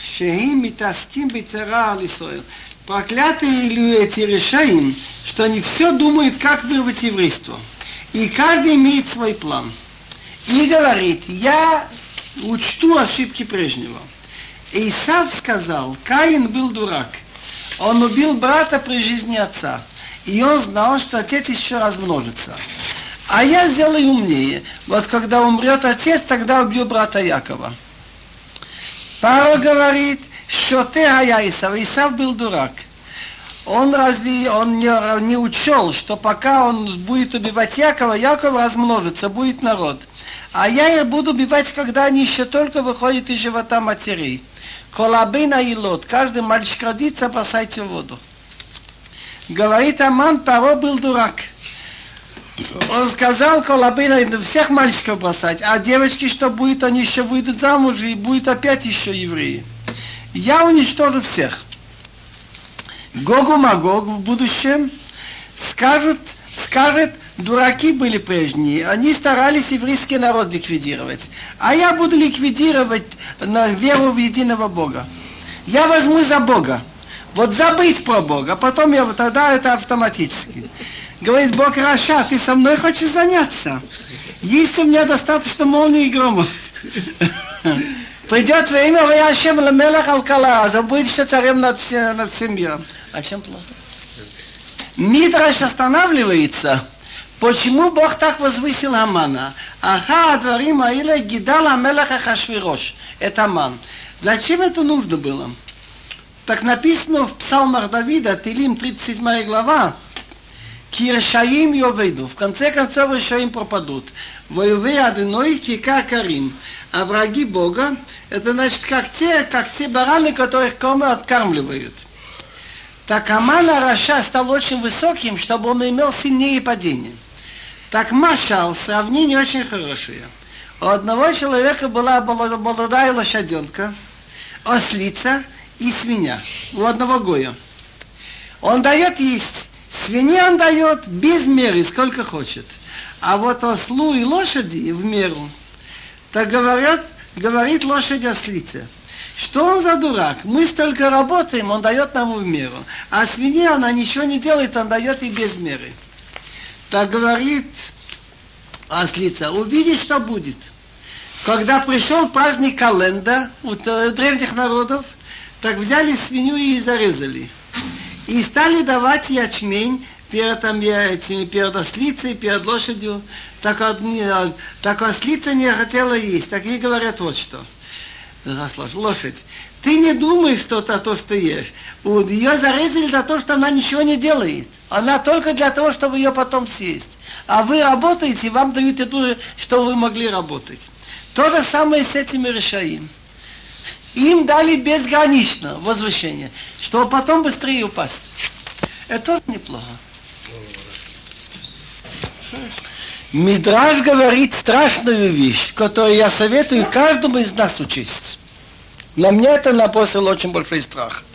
Шеим Митаским Бицера Алисоэль проклятые эти решаем, что они все думают, как вырвать еврейство. И каждый имеет свой план. И говорит, я учту ошибки прежнего. Исав сказал, Каин был дурак. Он убил брата при жизни отца. И он знал, что отец еще размножится. А я сделаю умнее. Вот когда умрет отец, тогда убью брата Якова. Паро говорит, Шоте Хаяисав, Исав был дурак. Он разве он не, не учел, что пока он будет убивать Якова, Яков размножится, будет народ. А я буду убивать, когда они еще только выходят из живота матерей. Колабына и лот. Каждый мальчик родится, бросайте в воду. Говорит Аман, Паро был дурак. Он сказал Колабына всех мальчиков бросать, а девочки, что будет, они еще выйдут замуж и будет опять еще евреи я уничтожу всех. Гогу Магог в будущем скажет, скажет, дураки были прежние, они старались еврейский народ ликвидировать. А я буду ликвидировать на веру в единого Бога. Я возьму за Бога. Вот забыть про Бога, потом я тогда это автоматически. Говорит Бог Раша, ты со мной хочешь заняться? Есть у меня достаточно молнии и грома. Придет время, Ашем Ламелах Алкала, забудете царем над, над всем миром. А чем плохо? Мидраш останавливается. Почему Бог так возвысил Амана? Аха Адварим Аиля Гидал Амелах Ахашвирош. Это Аман. Зачем это нужно было? Так написано в псалмах Давида, Тилим 37 глава, Киршаим Йовейду. В конце концов, Решаим пропадут. Воеве Аденой Кика Карим. А враги Бога, это значит, как те, как те бараны, которых кормы откармливают. Так Амана Раша стал очень высоким, чтобы он имел сильнее падение. Так Машал, сравнение очень хорошее. У одного человека была молодая лошаденка, ослица и свинья. У одного гоя. Он дает есть. Свинье он дает без меры, сколько хочет. А вот ослу и лошади в меру – так говорят, говорит лошадь ослице. Что он за дурак? Мы столько работаем, он дает нам в меру. А свинья, она ничего не делает, он дает и без меры. Так говорит ослица, увидишь, что будет. Когда пришел праздник Календа у древних народов, так взяли свинью и зарезали. И стали давать ячмень перед, там, этими, перед ослицей, перед лошадью. Так, так ослица не хотела есть. Так ей говорят вот что. Лошадь, ты не думай, что это то, что ешь. Ее зарезали за то, что она ничего не делает. Она только для того, чтобы ее потом съесть. А вы работаете, вам дают то, что вы могли работать. То же самое с этими решаем. Им дали безгранично возвышение, чтобы потом быстрее упасть. Это тоже неплохо. Мидраж говорит страшную вещь, которую я советую каждому из нас учесть. На мне это напустил очень большой страх.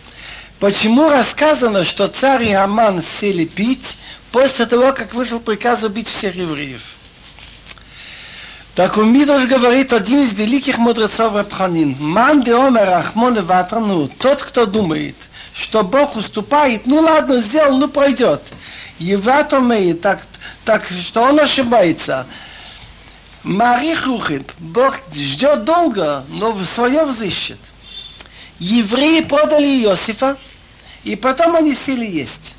Почему рассказано, что царь и Аман сели пить после того, как вышел приказ убить всех евреев? Так у Мидраш говорит один из великих мудрецов Рабханин. Ман де омер Рахмон ну, тот, кто думает, что Бог уступает, ну ладно, сделал, ну пройдет. Еватомей, так, так что он ошибается. Марих Рухит, Бог ждет долго, но свое взыщет. Евреи продали Иосифа, и потом они сели есть.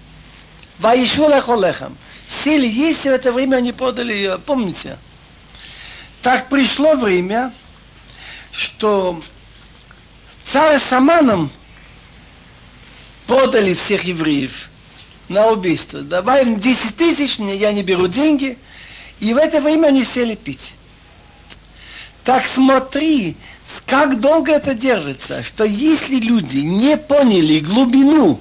Ваишу лехолехам. Сели есть, и в это время они продали ее. Помните? Так пришло время, что царь с Аманом продали всех евреев на убийство. Давай 10 тысяч, я не беру деньги. И в это время они сели пить. Так смотри, как долго это держится, что если люди не поняли глубину,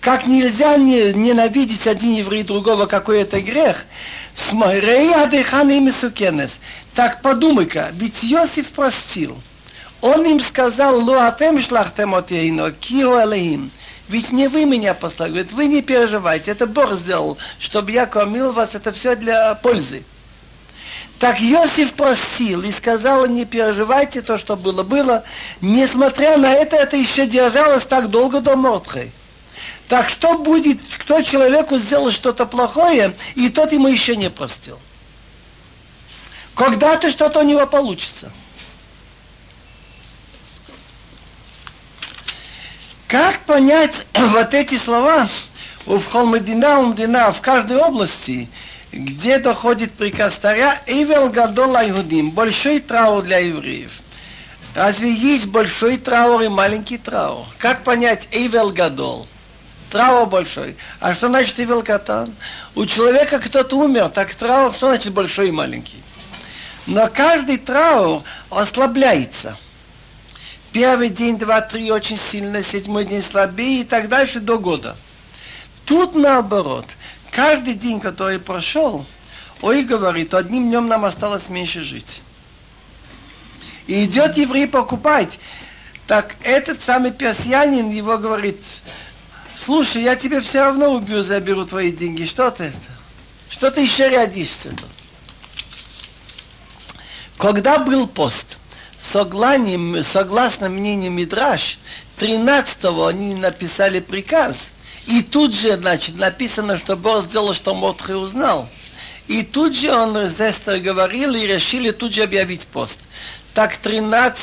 как нельзя не, ненавидеть один еврей другого, какой это грех, так подумай-ка, ведь Иосиф простил. Он им сказал, луатем шлахтем отейно, кио элеим. Ведь не вы меня послали. Говорит, вы не переживайте, это Бог сделал, чтобы я кормил вас, это все для пользы. Так Иосиф просил и сказал, не переживайте то, что было, было. Несмотря на это, это еще держалось так долго до Мордхай. Так что будет, кто человеку сделал что-то плохое, и тот ему еще не простил? Когда-то что-то у него получится. Как понять <clears throat> вот эти слова в Холмедина, Умдина, в каждой области, где доходит приказ царя, Ивел Гадола Иудим, большой траур для евреев. Разве есть большой траур и маленький траур? Как понять Эйвел Гадол? Траур большой. А что значит Эйвел Катан? У человека кто-то умер, так траур что значит большой и маленький? Но каждый траур ослабляется. Первый день, два, три очень сильно, седьмой день слабее и так дальше до года. Тут наоборот. Каждый день, который прошел, Ой говорит, одним днем нам осталось меньше жить. И идет еврей покупать. Так этот самый персианин его говорит, слушай, я тебе все равно убью, заберу твои деньги. Что ты это? Что ты еще рядишься тут? Когда был пост, согласно, согласно мнению Мидраш, 13-го они написали приказ, и тут же, значит, написано, что Бог сделал, что Мотхи узнал. И тут же он с Эстер говорил, и решили тут же объявить пост. Так 13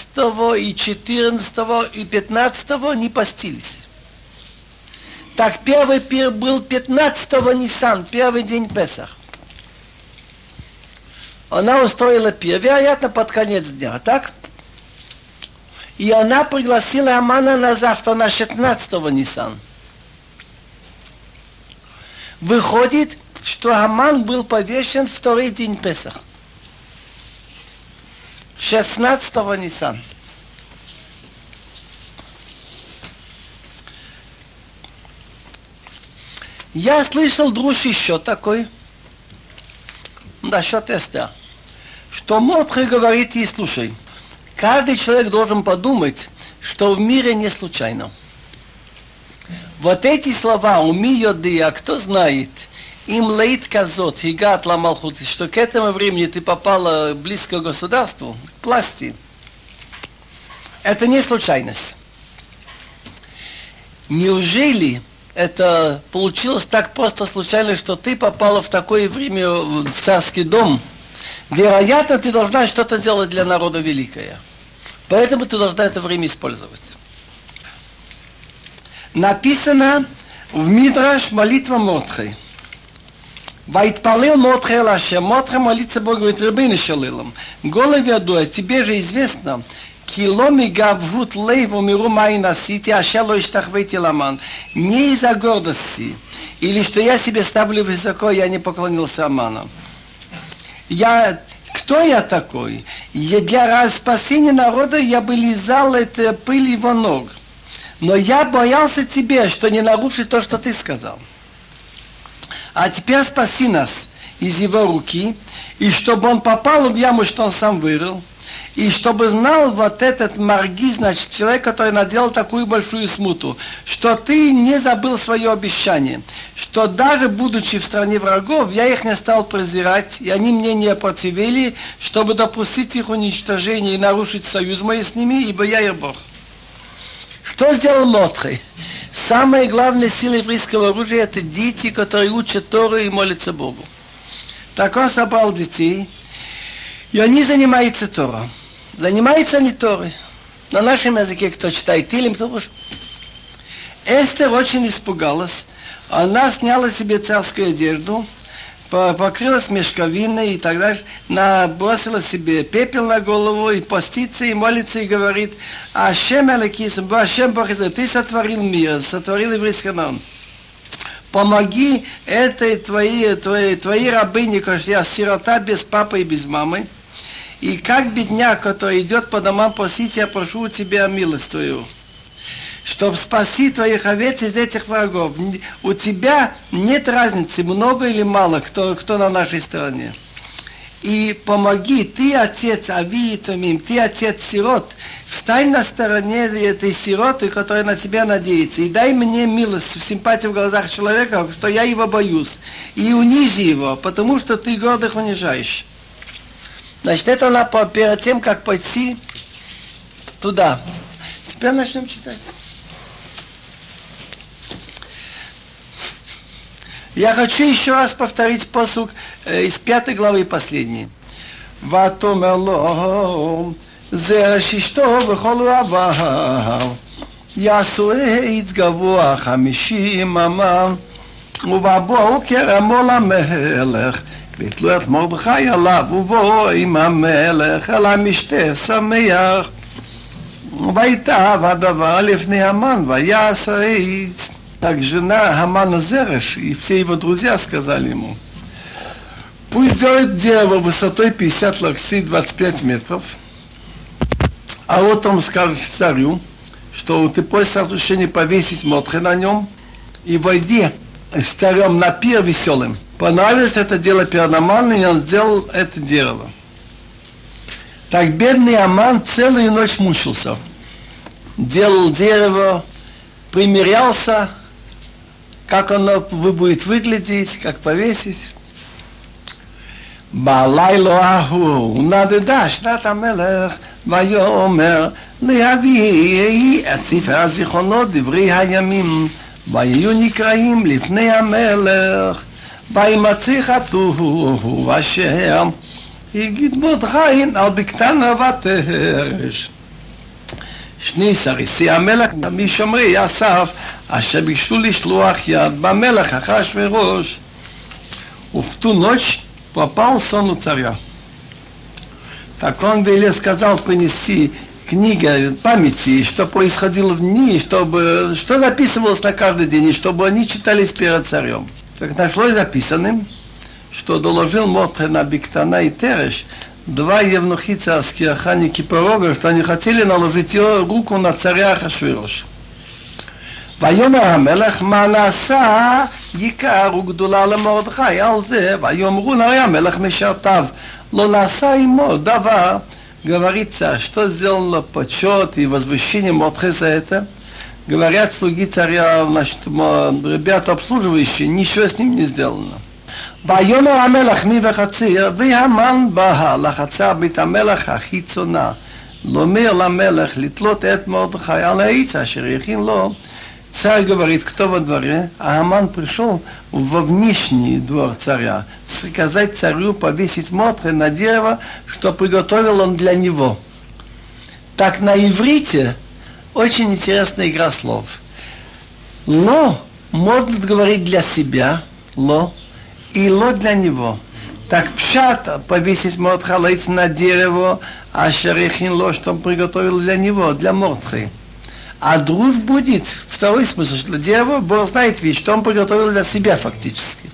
и 14 и 15 не постились. Так первый пир был 15 Нисан, первый день Песах. Она устроила пир, вероятно, под конец дня, так? И она пригласила Амана на завтра, на 16 Нисан. Выходит, что Аман был повешен второй день Песах. 16-го Нисан. Я слышал друж еще такой, насчет Эстер, что Мотхе говорит ей, слушай, каждый человек должен подумать, что в мире не случайно. Вот эти слова «Уми йодия», кто знает, им лейт казот, хигат ламалхут, что к этому времени ты попала близко к государству, к власти, это не случайность. Неужели это получилось так просто случайно, что ты попала в такое время в царский дом? Вероятно, ты должна что-то сделать для народа великое. Поэтому ты должна это время использовать написано в Мидраш молитва Мотхи. Вайтпалил Мотхе Лаше. Мотхе молится Богу, говорит, Рабейна Шалилам. Голов ядуя, тебе же известно, киломи гавхут лейву миру май насити, а шело иштахвейти ламан. Не из-за гордости, или что я себе ставлю высоко, я не поклонился Аману. Я кто я такой? Я для спасения народа я бы лизал это пыль его ног. Но я боялся тебе, что не нарушить то, что ты сказал. А теперь спаси нас из его руки, и чтобы он попал в яму, что он сам вырыл, и чтобы знал вот этот марги, значит, человек, который наделал такую большую смуту, что ты не забыл свое обещание, что даже будучи в стране врагов, я их не стал презирать, и они мне не противили, чтобы допустить их уничтожение и нарушить союз мой с ними, ибо я их Бог. Что сделал Мотхи? Самая главная сила еврейского оружия – это дети, которые учат Тору и молятся Богу. Так он собрал детей, и они занимаются Тором. Занимаются они Торой. На нашем языке кто читает Тилим, кто может. Эстер очень испугалась. Она сняла себе царскую одежду, покрылась мешковиной и так далее, набросила себе пепел на голову и постится и молится и говорит, Ашем Алекисм, Ашем Бог ты сотворил мир, сотворил еврейский народ. Помоги этой твоей, твоей, твоей рабыне, я сирота без папы и без мамы. И как бедняк, который идет по домам просить, я прошу у тебя милость чтобы спасти твоих овец из этих врагов. У тебя нет разницы, много или мало, кто, кто на нашей стороне. И помоги, ты отец Ави и Томим, ты отец сирот, встань на стороне этой сироты, которая на тебя надеется, и дай мне милость, симпатию в глазах человека, что я его боюсь, и унижи его, потому что ты гордых унижаешь. Значит, это она перед тем, как пойти туда. Теперь начнем читать. Я хочу еще раз повторить посук э, из пятой главы последний. ותאמר לו, זרע ששתו בכל אוהביו, יעשו עץ גבוה חמישים אמה, ובבוקר אמור למלך, ויתלו את מרדכי עליו, ובוא עם המלך אל המשתה שמח. ויטב הדבר לפני המן, ויעש עץ. Так жена Хамана Зереш и все его друзья сказали ему, пусть сделает дерево высотой 50 локтей, 25 метров, а вот он скажет царю, что ты просишь разрешения повесить мотхе на нем и войди с царем на пир веселым. Понравилось это дело паранормально, и он сделал это дерево. Так бедный Аман целую ночь мучился. Делал дерево, примерялся, как оно будет выглядеть, как повесить. בלילה ההוא נדדה שנת המלך ויאמר להביא את ספר הזיכרונות דברי הימים ויהיו נקראים לפני המלך וימצא חטאו אשר הגיד מרדכי על בקתנה ותרש שני סריסי המלך משומרי אסף אשר ביקשו לשלוח יד במלך אחשוורוש. В ту ночь попал сон у царя. Так он велел сказал принести книга памяти, что происходило в дни, чтобы, что записывалось на каждый день, и чтобы они читались перед царем. Так нашлось записанным, что доложил Мотре на Биктана и Тереш, два евнухи царские охранники порога, что они хотели наложить руку на царя Ахашвироша. ויאמר המלך מה נעשה יקר וגדולה למרדכי על זה ויאמרו הרי המלך משרתיו לא наса ему דבר говорит царь, что сделано почет и возвышение Мордхе за это? Говорят слуги царя, значит, ребята обслуживающие, ничего с ним не сделано. ויאמר המלך מי וחציר, והמן בא לחצר בית המלך החיצונה, לומר למלך לתלות את מרדכי על העץ אשר הכין לו Царь говорит, кто во дворе, а Аман пришел во внешний двор царя, сказать царю повесить мотры на дерево, что приготовил он для него. Так на иврите очень интересная игра слов. Ло можно говорить для себя, ло, и ло для него. Так пшат повесить мордхалайц на дерево, а шарихин ло, что он приготовил для него, для мордхи. А друж будет второй смысл, что дерево, Бог знает ведь, что он приготовил для себя фактически.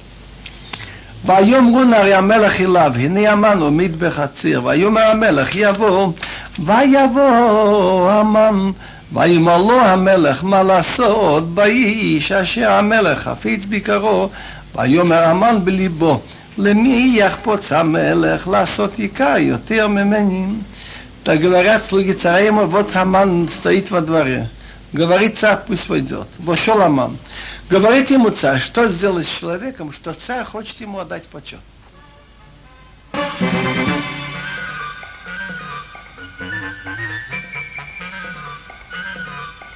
ויאמרו נערי המלך אליו, הנה המן עומד בחציר, ויאמר המלך יבוא, ויבוא המן, ויאמר לו המלך מה לעשות באיש אשר המלך חפיץ ביקרו, ויאמר המן בליבו, למי יחפוץ המלך לעשות יקר יותר ממני? Так говорят слуги царя вот Хаман стоит во дворе. Говорит царь, пусть войдет. Вошел Аман. Говорит ему царь, что сделать с человеком, что царь хочет ему отдать почет.